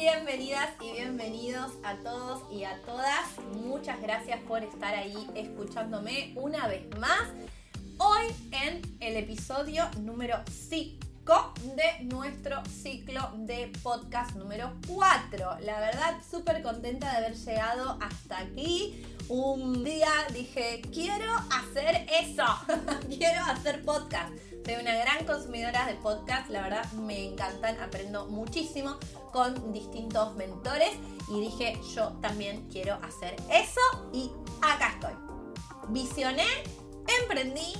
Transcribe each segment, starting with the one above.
Bienvenidas y bienvenidos a todos y a todas. Muchas gracias por estar ahí escuchándome una vez más. Hoy en el episodio número 5 de nuestro ciclo de podcast número 4. La verdad, súper contenta de haber llegado hasta aquí. Un día dije, quiero hacer eso, quiero hacer podcast. Soy una gran consumidora de podcast, la verdad me encantan, aprendo muchísimo con distintos mentores y dije yo también quiero hacer eso y acá estoy. Visioné, emprendí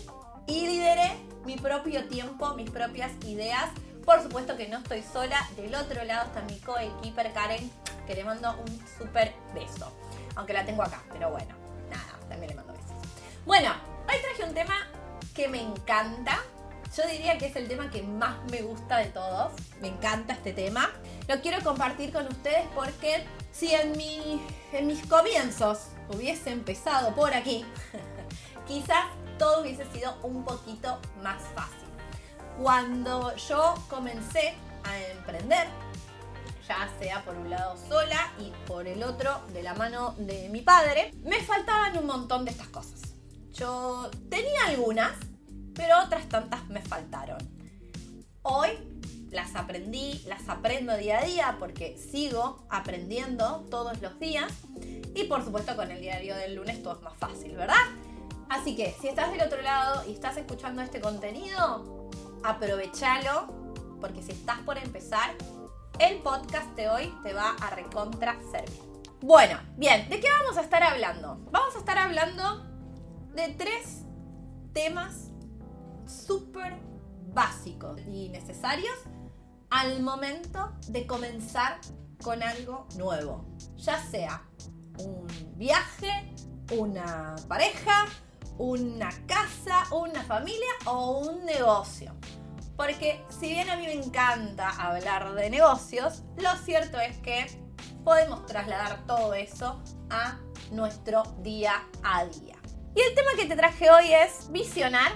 y lideré mi propio tiempo, mis propias ideas. Por supuesto que no estoy sola, del otro lado está mi coequiper Karen, que le mando un súper beso. Aunque la tengo acá, pero bueno, nada, también le mando besos. Bueno, hoy traje un tema que me encanta, yo diría que es el tema que más me gusta de todos. Me encanta este tema. Lo quiero compartir con ustedes porque si en, mi, en mis comienzos hubiese empezado por aquí, quizás todo hubiese sido un poquito más fácil. Cuando yo comencé a emprender, ya sea por un lado sola y por el otro de la mano de mi padre, me faltaban un montón de estas cosas. Yo tenía algunas, pero otras tantas me faltaron. Hoy las aprendí, las aprendo día a día porque sigo aprendiendo todos los días y por supuesto con el diario del lunes todo es más fácil, ¿verdad? Así que si estás del otro lado y estás escuchando este contenido, aprovechalo porque si estás por empezar, el podcast de hoy te va a recontra servir. Bueno, bien, ¿de qué vamos a estar hablando? Vamos a estar hablando de tres temas súper básicos y necesarios al momento de comenzar con algo nuevo. Ya sea un viaje, una pareja, una casa, una familia o un negocio. Porque si bien a mí me encanta hablar de negocios, lo cierto es que podemos trasladar todo eso a nuestro día a día. Y el tema que te traje hoy es visionar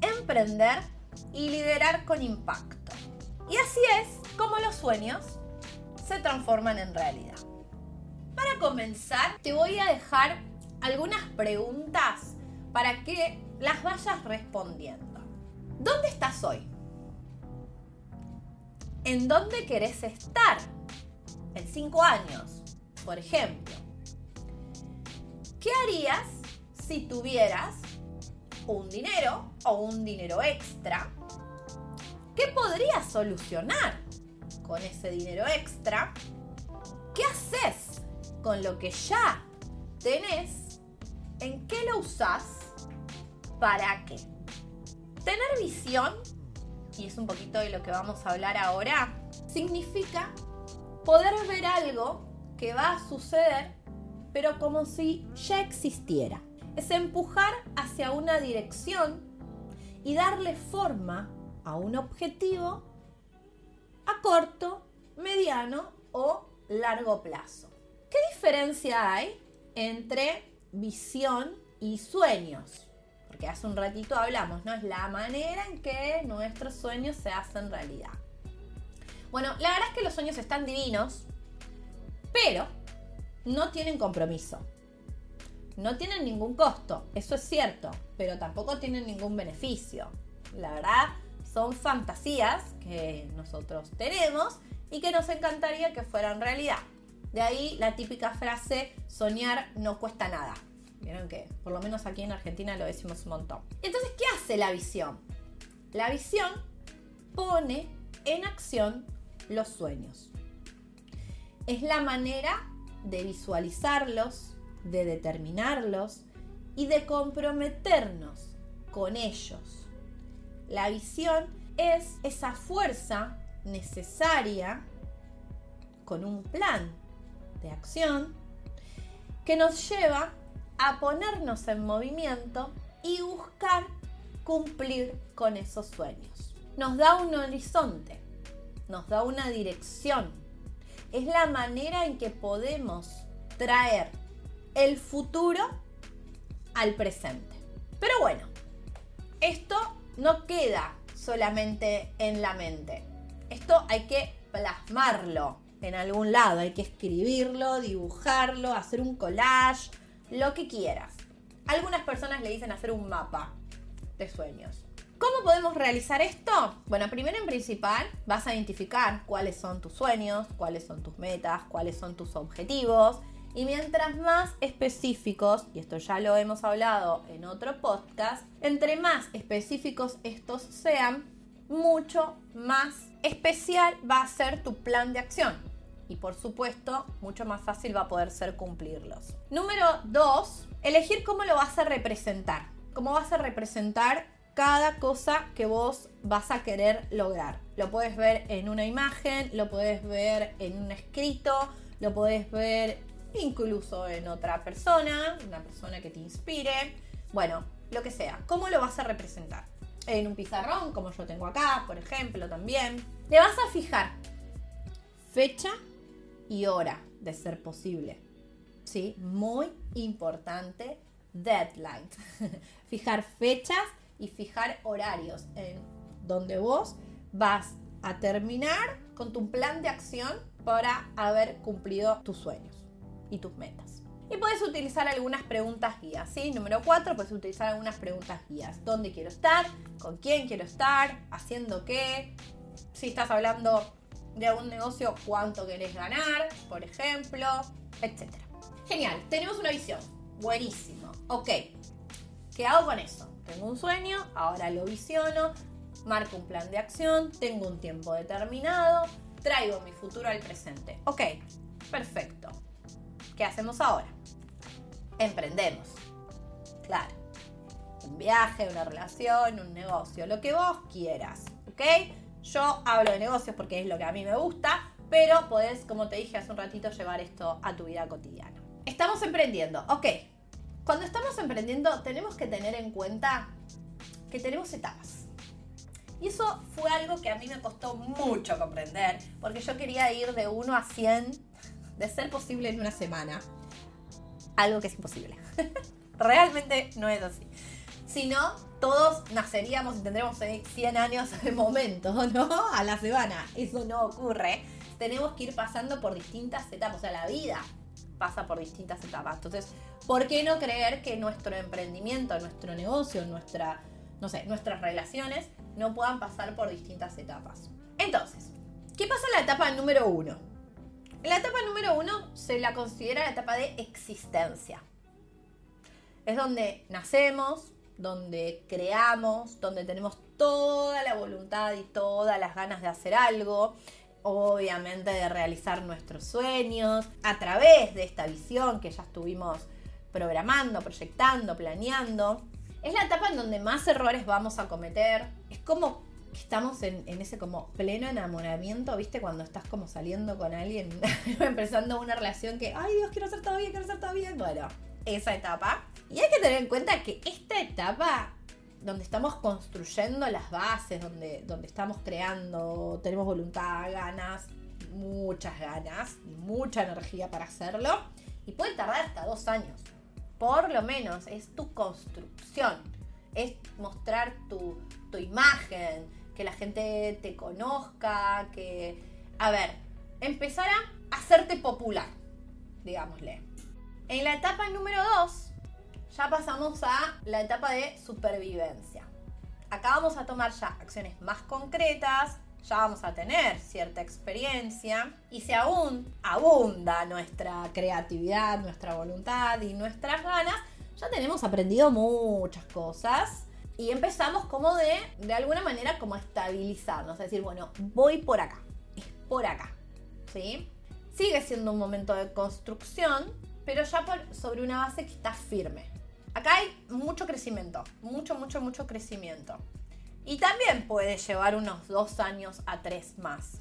emprender y liderar con impacto. Y así es como los sueños se transforman en realidad. Para comenzar, te voy a dejar algunas preguntas para que las vayas respondiendo. ¿Dónde estás hoy? ¿En dónde querés estar? En cinco años, por ejemplo. ¿Qué harías si tuvieras un dinero o un dinero extra, ¿qué podrías solucionar con ese dinero extra? ¿Qué haces con lo que ya tenés? ¿En qué lo usás? ¿Para qué? Tener visión, y es un poquito de lo que vamos a hablar ahora, significa poder ver algo que va a suceder, pero como si ya existiera es empujar hacia una dirección y darle forma a un objetivo a corto, mediano o largo plazo. ¿Qué diferencia hay entre visión y sueños? Porque hace un ratito hablamos, ¿no? Es la manera en que nuestros sueños se hacen realidad. Bueno, la verdad es que los sueños están divinos, pero no tienen compromiso no tienen ningún costo, eso es cierto, pero tampoco tienen ningún beneficio. La verdad, son fantasías que nosotros tenemos y que nos encantaría que fueran realidad. De ahí la típica frase, soñar no cuesta nada. Vieron que por lo menos aquí en Argentina lo decimos un montón. Entonces, ¿qué hace la visión? La visión pone en acción los sueños. Es la manera de visualizarlos, de determinarlos y de comprometernos con ellos. La visión es esa fuerza necesaria con un plan de acción que nos lleva a ponernos en movimiento y buscar cumplir con esos sueños. Nos da un horizonte, nos da una dirección. Es la manera en que podemos traer el futuro al presente. Pero bueno, esto no queda solamente en la mente. Esto hay que plasmarlo. en algún lado, hay que escribirlo, dibujarlo, hacer un collage, lo que quieras. Algunas personas le dicen hacer un mapa de sueños. ¿Cómo podemos realizar esto? Bueno, primero en principal vas a identificar cuáles son tus sueños, cuáles son tus metas, cuáles son tus objetivos. Y mientras más específicos, y esto ya lo hemos hablado en otro podcast, entre más específicos estos sean, mucho más especial va a ser tu plan de acción. Y por supuesto, mucho más fácil va a poder ser cumplirlos. Número dos, elegir cómo lo vas a representar. Cómo vas a representar cada cosa que vos vas a querer lograr. Lo puedes ver en una imagen, lo puedes ver en un escrito, lo puedes ver incluso en otra persona, una persona que te inspire. Bueno, lo que sea. ¿Cómo lo vas a representar? En un pizarrón, como yo tengo acá, por ejemplo, también. Le vas a fijar fecha y hora de ser posible. ¿Sí? Muy importante, deadline. fijar fechas y fijar horarios en donde vos vas a terminar con tu plan de acción para haber cumplido tus sueños y tus metas. Y puedes utilizar algunas preguntas guías, ¿sí? Número 4, puedes utilizar algunas preguntas guías. ¿Dónde quiero estar? ¿Con quién quiero estar? ¿Haciendo qué? Si estás hablando de algún negocio, ¿cuánto querés ganar? Por ejemplo, etc. Genial, tenemos una visión. Buenísimo. Ok, ¿qué hago con eso? Tengo un sueño, ahora lo visiono, marco un plan de acción, tengo un tiempo determinado, traigo mi futuro al presente. Ok, perfecto. ¿Qué hacemos ahora? Emprendemos. Claro. Un viaje, una relación, un negocio, lo que vos quieras. ¿Ok? Yo hablo de negocios porque es lo que a mí me gusta, pero podés, como te dije hace un ratito, llevar esto a tu vida cotidiana. Estamos emprendiendo. Ok, cuando estamos emprendiendo tenemos que tener en cuenta que tenemos etapas. Y eso fue algo que a mí me costó mucho comprender, porque yo quería ir de 1 a 100, de ser posible en una semana. Algo que es imposible. Realmente no es así. Si no, todos naceríamos y tendremos 100 años de momento, ¿no? A la semana. Eso no ocurre. Tenemos que ir pasando por distintas etapas. O sea, la vida pasa por distintas etapas. Entonces, ¿por qué no creer que nuestro emprendimiento, nuestro negocio, nuestra, no sé, nuestras relaciones no puedan pasar por distintas etapas? Entonces, ¿qué pasa en la etapa número uno? La etapa número uno se la considera la etapa de existencia. Es donde nacemos, donde creamos, donde tenemos toda la voluntad y todas las ganas de hacer algo, obviamente de realizar nuestros sueños a través de esta visión que ya estuvimos programando, proyectando, planeando. Es la etapa en donde más errores vamos a cometer. Es como estamos en, ese como pleno enamoramiento, ¿viste? Cuando estás como saliendo con alguien, empezando una relación que, ay Dios, quiero hacer todo bien, quiero hacer todo bien. Bueno, esa etapa. Y hay que tener en cuenta que esta etapa donde estamos construyendo las bases, donde, donde estamos creando, tenemos voluntad, ganas, muchas ganas, mucha energía para hacerlo. Y puede tardar hasta dos años. Por lo menos es tu construcción. Es mostrar tu, tu imagen, que la gente te conozca, que... A ver, empezar a hacerte popular, digámosle. En la etapa número dos ya pasamos a la etapa de supervivencia. Acá vamos a tomar ya acciones más concretas, ya vamos a tener cierta experiencia y si aún abunda nuestra creatividad, nuestra voluntad y nuestras ganas, ya tenemos aprendido muchas cosas y empezamos como de, de alguna manera, como estabilizarnos, es decir, bueno, voy por acá, es por acá, ¿sí? Sigue siendo un momento de construcción, pero ya sobre una base que está firme. Acá hay mucho crecimiento, mucho, mucho, mucho crecimiento. Y también puede llevar unos dos años a tres más.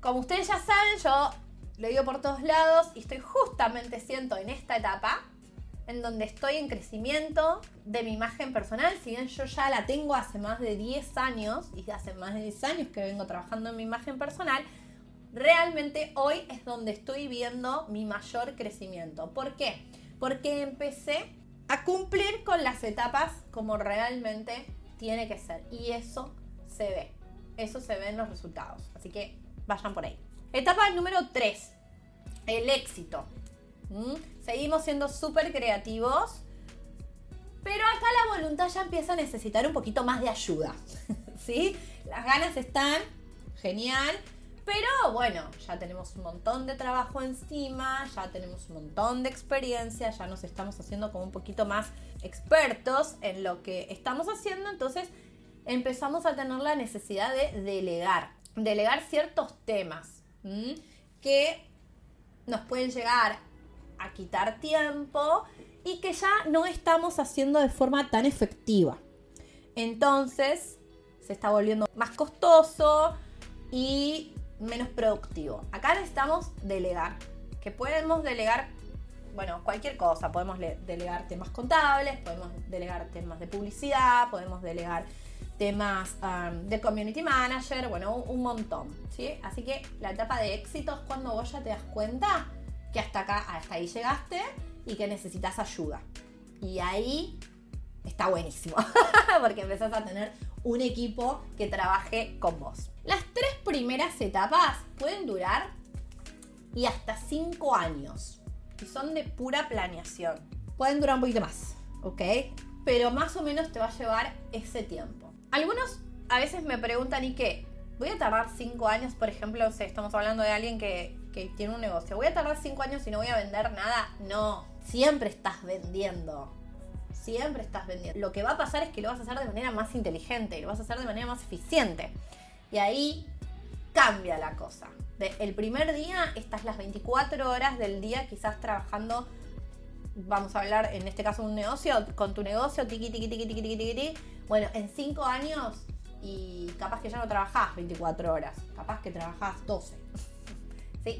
Como ustedes ya saben, yo lo digo por todos lados y estoy justamente, siento, en esta etapa en donde estoy en crecimiento de mi imagen personal, si bien yo ya la tengo hace más de 10 años y hace más de 10 años que vengo trabajando en mi imagen personal, realmente hoy es donde estoy viendo mi mayor crecimiento. ¿Por qué? Porque empecé a cumplir con las etapas como realmente tiene que ser. Y eso se ve. Eso se ve en los resultados. Así que vayan por ahí. Etapa número 3, el éxito. ¿Mm? Seguimos siendo súper creativos, pero acá la voluntad ya empieza a necesitar un poquito más de ayuda. ¿Sí? Las ganas están, genial, pero bueno, ya tenemos un montón de trabajo encima, ya tenemos un montón de experiencia, ya nos estamos haciendo como un poquito más expertos en lo que estamos haciendo, entonces empezamos a tener la necesidad de delegar, delegar ciertos temas que nos pueden llegar a quitar tiempo y que ya no estamos haciendo de forma tan efectiva. Entonces se está volviendo más costoso y menos productivo. Acá necesitamos delegar, que podemos delegar, bueno, cualquier cosa. Podemos delegar temas contables, podemos delegar temas de publicidad, podemos delegar temas de community manager, bueno, un, montón, ¿sí? Así que la etapa de éxito es cuando vos ya te das cuenta que hasta acá, hasta ahí llegaste y que necesitas ayuda. Y ahí está buenísimo, porque empezás a tener un equipo que trabaje con vos. Las tres primeras etapas pueden durar y hasta cinco años. Y son de pura planeación. Pueden durar un poquito más, ¿ok? Pero más o menos te va a llevar ese tiempo. Algunos a veces me preguntan, ¿y qué? ¿Voy a tardar cinco años, por ejemplo, estamos hablando de alguien que, tiene un negocio? ¿Voy a tardar cinco años y no voy a vender nada? No, siempre estás vendiendo. Siempre estás vendiendo. Lo que va a pasar es que lo vas a hacer de manera más inteligente, lo vas a hacer de manera más eficiente. Y ahí cambia la cosa. el primer día estás las 24 horas del día quizás trabajando, vamos a hablar en este caso un negocio, con tu negocio, tiqui, tiqui, tiqui, tiqui, tiqui, tiqui bueno, en 5 años y capaz que ya no trabajás 24 horas, capaz que trabajás 12.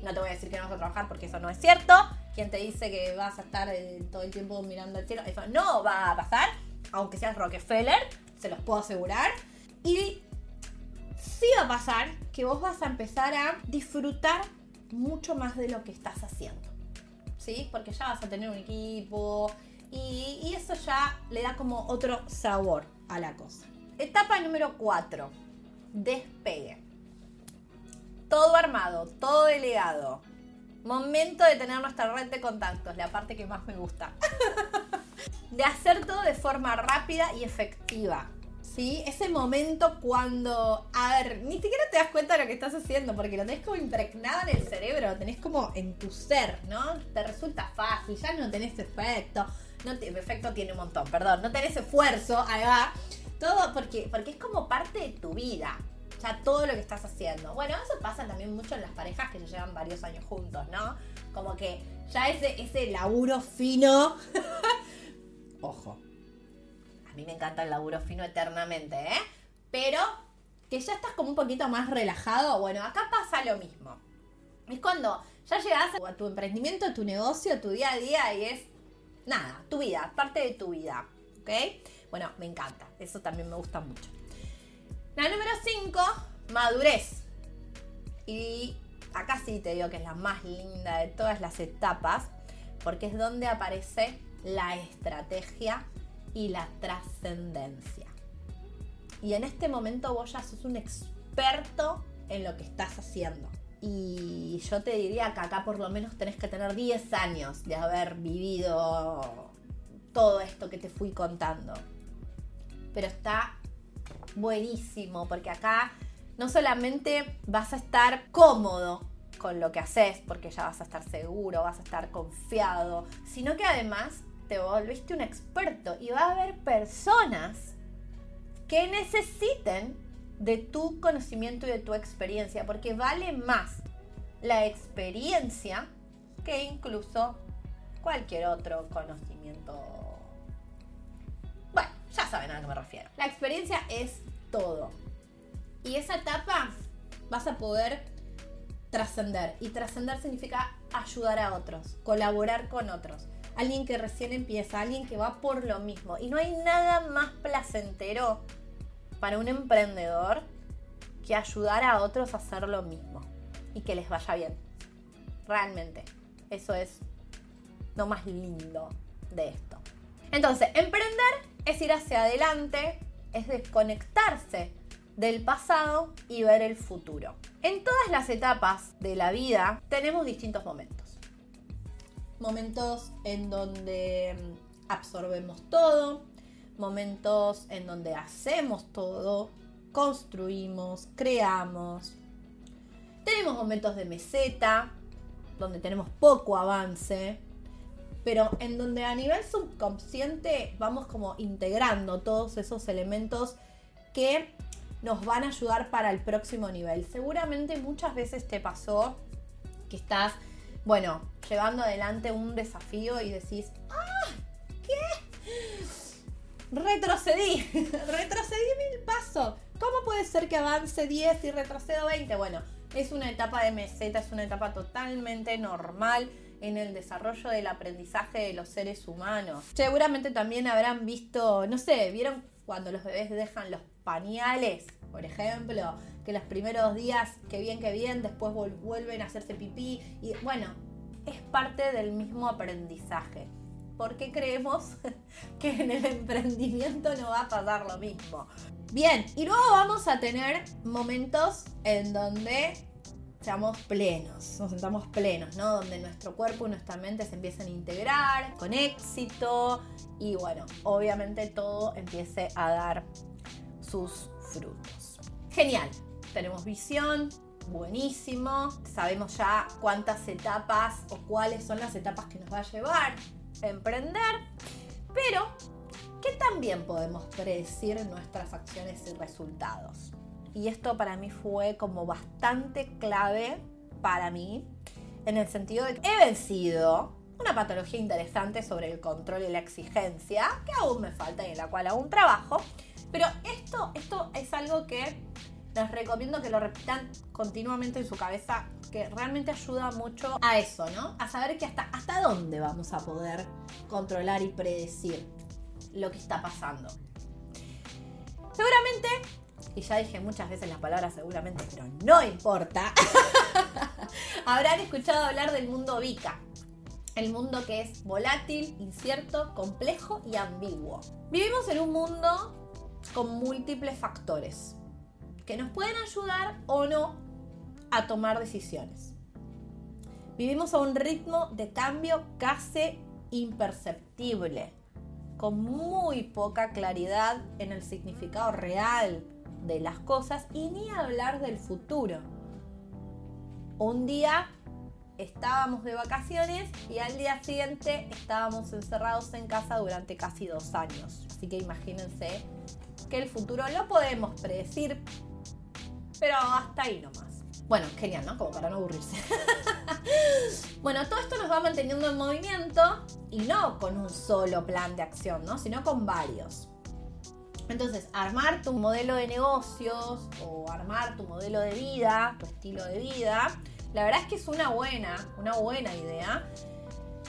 No te voy a decir que no vas a trabajar porque eso no es cierto. Quien te dice que vas a estar eh, todo el tiempo mirando el cielo, eso no va a pasar, aunque seas Rockefeller, se los puedo asegurar. Y sí va a pasar que vos vas a empezar a disfrutar mucho más de lo que estás haciendo. ¿Sí? Porque ya vas a tener un equipo y, y eso ya le da como otro sabor a la cosa. Etapa número 4. Despegue. Todo armado, todo delegado. Momento de tener nuestra red de contactos, la parte que más me gusta. de hacer todo de forma rápida y efectiva. ¿Sí? Ese momento cuando, a ver, ni siquiera te das cuenta de lo que estás haciendo, porque lo tenés como impregnado en el cerebro, lo tenés como en tu ser, ¿no? Te resulta fácil, ya no tenés efecto no efecto tiene un montón, perdón, no tenés esfuerzo, ahí va. Todo porque, porque es como parte de tu vida. Todo lo que estás haciendo. Bueno, eso pasa también mucho en las parejas que ya llevan varios años juntos, ¿no? Como que ya ese, ese laburo fino. Ojo. A mí me encanta el laburo fino eternamente, ¿eh? Pero que ya estás como un poquito más relajado. Bueno, acá pasa lo mismo. Es cuando ya llegas a tu emprendimiento, a tu negocio, a tu día a día y es nada, tu vida, parte de tu vida. ¿Ok? Bueno, me encanta. Eso también me gusta mucho. La número 5, madurez. Y acá sí te digo que es la más linda de todas las etapas, porque es donde aparece la estrategia y la trascendencia. Y en este momento vos ya sos un experto en lo que estás haciendo. Y yo te diría que acá por lo menos tenés que tener 10 años de haber vivido todo esto que te fui contando. Pero está buenísimo porque acá no solamente vas a estar cómodo con lo que haces, porque ya vas a estar seguro, vas a estar confiado, sino que además te volviste un experto y va a haber personas que necesiten de tu conocimiento y de tu experiencia, porque vale más la experiencia que incluso cualquier otro conocimiento. Ya saben a qué me refiero. La experiencia es todo. Y esa etapa vas a poder trascender. Y trascender significa ayudar a otros, colaborar con otros. Alguien que recién empieza, alguien que va por lo mismo. Y no hay nada más placentero para un emprendedor que ayudar a otros a hacer lo mismo y que les vaya bien. Realmente, eso es lo más lindo de esto. Entonces, emprender es ir hacia adelante, es desconectarse del pasado y ver el futuro. En todas las etapas de la vida tenemos distintos momentos. Momentos en donde mm, absorbemos todo, momentos en donde hacemos todo, construimos, creamos. Tenemos momentos de meseta, donde tenemos poco avance, pero en donde a nivel subconsciente vamos como integrando todos esos elementos que nos van a ayudar para el próximo nivel. Seguramente muchas veces te pasó que estás, bueno, llevando adelante un desafío y decís, ¡ah! ¿Qué? Retrocedí, retrocedí mil pasos. ¿Cómo puede ser que avance 10 y retrocedo 20? Bueno, es una etapa de meseta, es una etapa totalmente normal en el desarrollo del aprendizaje de los seres humanos. Seguramente también habrán visto, no sé, vieron cuando los bebés dejan los pañales, por ejemplo, que los primeros días, que bien, que bien, después vuelven a hacerse pipí. Y bueno, es parte del mismo aprendizaje. ¿Por qué creemos que en el emprendimiento no va a pasar lo mismo? Bien, y luego vamos a tener momentos en donde seamos plenos, nos sentamos plenos, ¿no? Donde nuestro cuerpo y nuestra mente se empiezan a integrar con éxito y bueno, obviamente todo empiece a dar sus frutos. Genial, tenemos visión, buenísimo, sabemos ya cuántas etapas o cuáles son las etapas que nos va a llevar a emprender, pero ¿qué también podemos predecir nuestras acciones y resultados? Y esto para mí fue como bastante clave para mí, en el sentido de que he vencido una patología interesante sobre el control y la exigencia, que aún me falta y en la cual aún trabajo, pero esto, esto es algo que les recomiendo que lo repitan continuamente en su cabeza, que realmente ayuda mucho a eso, ¿no? A saber que hasta, hasta dónde vamos a poder controlar y predecir lo que está pasando. Seguramente, y ya dije muchas veces las palabras seguramente, pero no importa, habrán escuchado hablar del mundo VICA. El mundo que es volátil, incierto, complejo y ambiguo. Vivimos en un mundo con múltiples factores que nos pueden ayudar o no a tomar decisiones. Vivimos a un ritmo de cambio casi imperceptible, con muy poca claridad en el significado real de las cosas y ni hablar del futuro. Un día estábamos de vacaciones y al día siguiente estábamos encerrados en casa durante casi dos años. Así que imagínense que el futuro lo podemos predecir, pero hasta ahí nomás. Bueno, genial, ¿no? Como para no aburrirse. bueno, todo esto nos va manteniendo en movimiento y no con un solo plan de acción, ¿no? Sino con varios. Entonces, armar tu modelo de negocios o armar tu modelo de vida, tu estilo de vida, la verdad es que es una buena, una buena idea.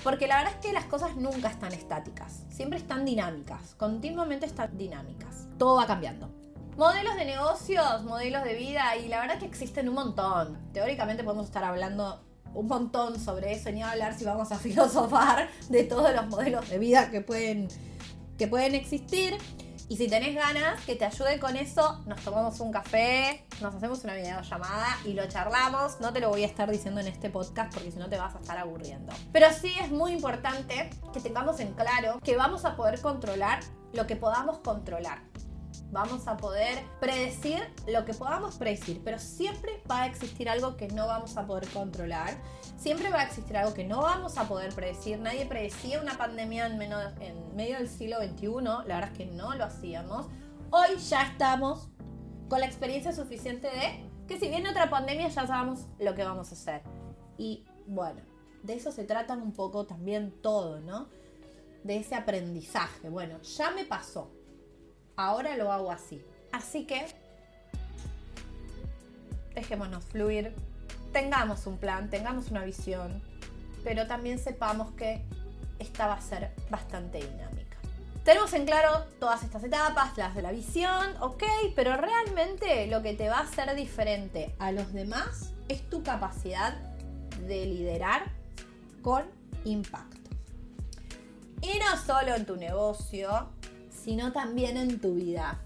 Porque la verdad es que las cosas nunca están estáticas, siempre están dinámicas, continuamente están dinámicas todo va cambiando. Modelos de negocios, modelos de vida, y la verdad que existen un montón. Teóricamente podemos estar hablando un montón sobre eso, ni hablar si vamos a filosofar de todos los modelos de vida que pueden, que pueden existir. Y si tenés ganas que te ayude con eso, nos tomamos un café, nos hacemos una videollamada y lo charlamos. No te lo voy a estar diciendo en este podcast porque si no te vas a estar aburriendo. Pero sí es muy importante que tengamos en claro que vamos a poder controlar lo que podamos controlar. Vamos a poder predecir lo que podamos predecir, pero siempre va a existir algo que no vamos a poder controlar. Siempre va a existir algo que no vamos a poder predecir. Nadie predecía una pandemia en, en medio del siglo XXI. La verdad es que no lo hacíamos. Hoy ya estamos con la experiencia suficiente de que si viene otra pandemia ya sabemos lo que vamos a hacer. Y bueno, de eso se trata un poco también todo, ¿no? De ese aprendizaje. Bueno, ya me pasó ahora lo hago así. Así que dejémonos fluir, tengamos un plan, tengamos una visión, pero también sepamos que esta va a ser bastante dinámica. Tenemos en claro todas estas etapas, las de la visión, ok, pero realmente lo que te va a hacer diferente a los demás es tu capacidad de liderar con impacto. Y no solo en tu negocio, sino también en tu vida.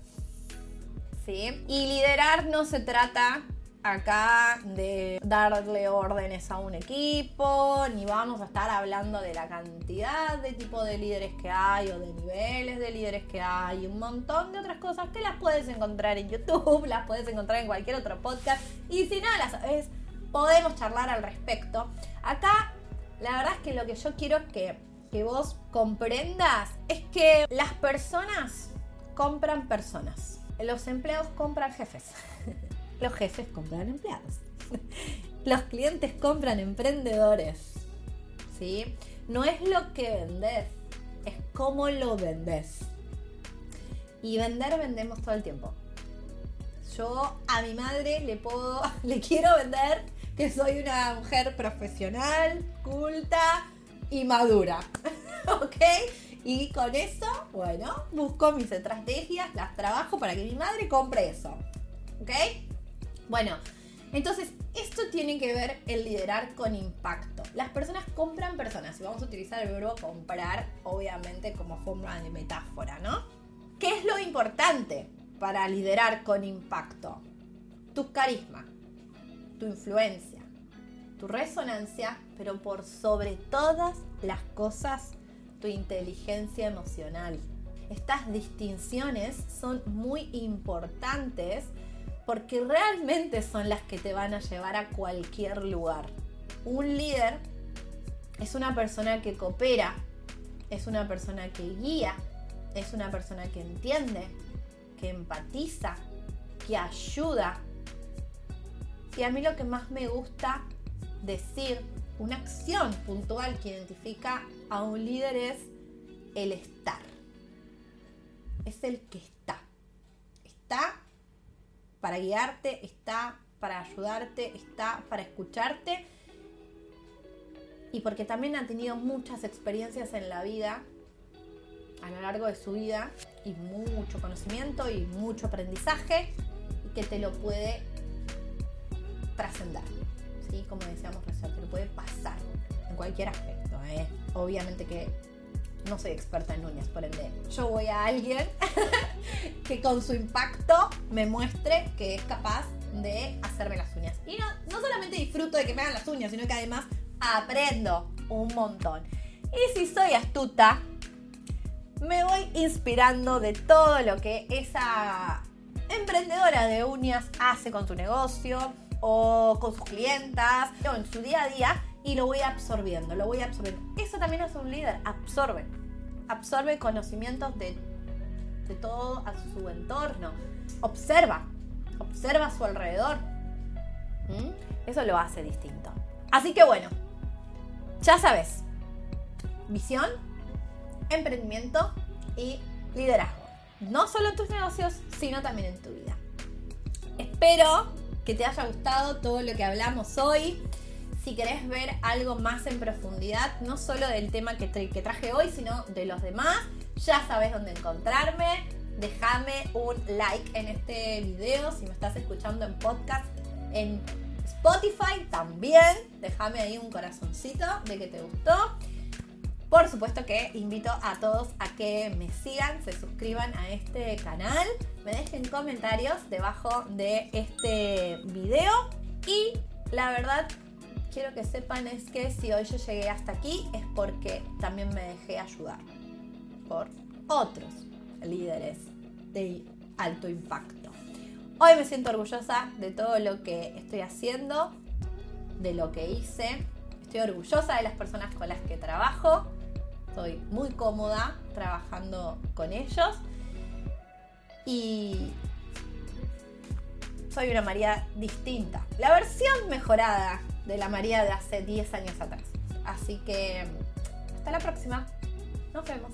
¿Sí? Y liderar no se trata acá de darle órdenes a un equipo, ni vamos a estar hablando de la cantidad de tipo de líderes que hay o de niveles de líderes que hay, un montón de otras cosas que las puedes encontrar en YouTube, las puedes encontrar en cualquier otro podcast y si no las sabes, podemos charlar al respecto. Acá, la verdad es que lo que yo quiero que, que vos comprendas es que las personas compran personas, los empleados compran jefes. Los jefes compran empleados. Los clientes compran emprendedores. ¿Sí? No es lo que vendes, es cómo lo vendes. Y vender vendemos todo el tiempo. Yo a mi madre le puedo, le quiero vender que soy una mujer profesional, culta y madura. ¿Ok? Y con eso, bueno, busco mis estrategias, las trabajo para que mi madre compre eso. ¿Ok? Bueno, entonces esto tiene que ver el liderar con impacto. Las personas compran personas y vamos a utilizar el verbo comprar, obviamente, como forma de metáfora, ¿no? ¿Qué es lo importante para liderar con impacto? Tu carisma, tu influencia, tu resonancia, pero por sobre todas las cosas, tu inteligencia emocional. Estas distinciones son muy importantes porque realmente son las que te van a llevar a cualquier lugar. Un líder es una persona que coopera, es una persona que guía, es una persona que entiende, que empatiza, que ayuda. Y a mí lo que más me gusta decir, una acción puntual que identifica a un líder es el estar. Es el que está. Está para guiarte, está para ayudarte, está para escucharte. Y porque también ha tenido muchas experiencias en la vida, a lo largo de su vida, y mucho conocimiento y mucho aprendizaje, y que te lo puede trascender. ¿Sí? Como decíamos recién, te lo puede pasar en cualquier aspecto. ¿eh? Obviamente que no soy experta en uñas, por ende, yo voy a alguien que con su impacto me muestre que es capaz de hacerme las uñas. Y no, no solamente disfruto de que me hagan las uñas, sino que además aprendo un montón. Y si soy astuta, me voy inspirando de todo lo que esa emprendedora de uñas hace con su negocio o con sus clientas en su día a día y lo voy absorbiendo, lo voy absorbiendo. Eso también es un líder, absorbe. Absorbe conocimientos de, de todo a su entorno. Observa, observa a su alrededor. ¿Mm? Eso lo hace distinto. Así que bueno, ya sabes, visión, emprendimiento y liderazgo. No solo en tus negocios, sino también en tu vida. Espero que te haya gustado todo lo que hablamos hoy si querés ver algo más en profundidad, no solo del tema que, que traje hoy, sino de los demás, ya sabes dónde encontrarme. Déjame un like en este video si me estás escuchando en podcast en Spotify también. Déjame ahí un corazoncito de que te gustó. Por supuesto que invito a todos a que me sigan, se suscriban a este canal, me dejen comentarios debajo de este video y la verdad quiero que sepan es que si hoy yo llegué hasta aquí es porque también me dejé ayudar por otros líderes de alto impacto. Hoy me siento orgullosa de todo lo que estoy haciendo, de lo que hice. Estoy orgullosa de las personas con las que trabajo. Estoy muy cómoda trabajando con ellos. Y soy una María distinta. La versión mejorada de la María de hace 10 años atrás. Así que hasta la próxima. Nos vemos.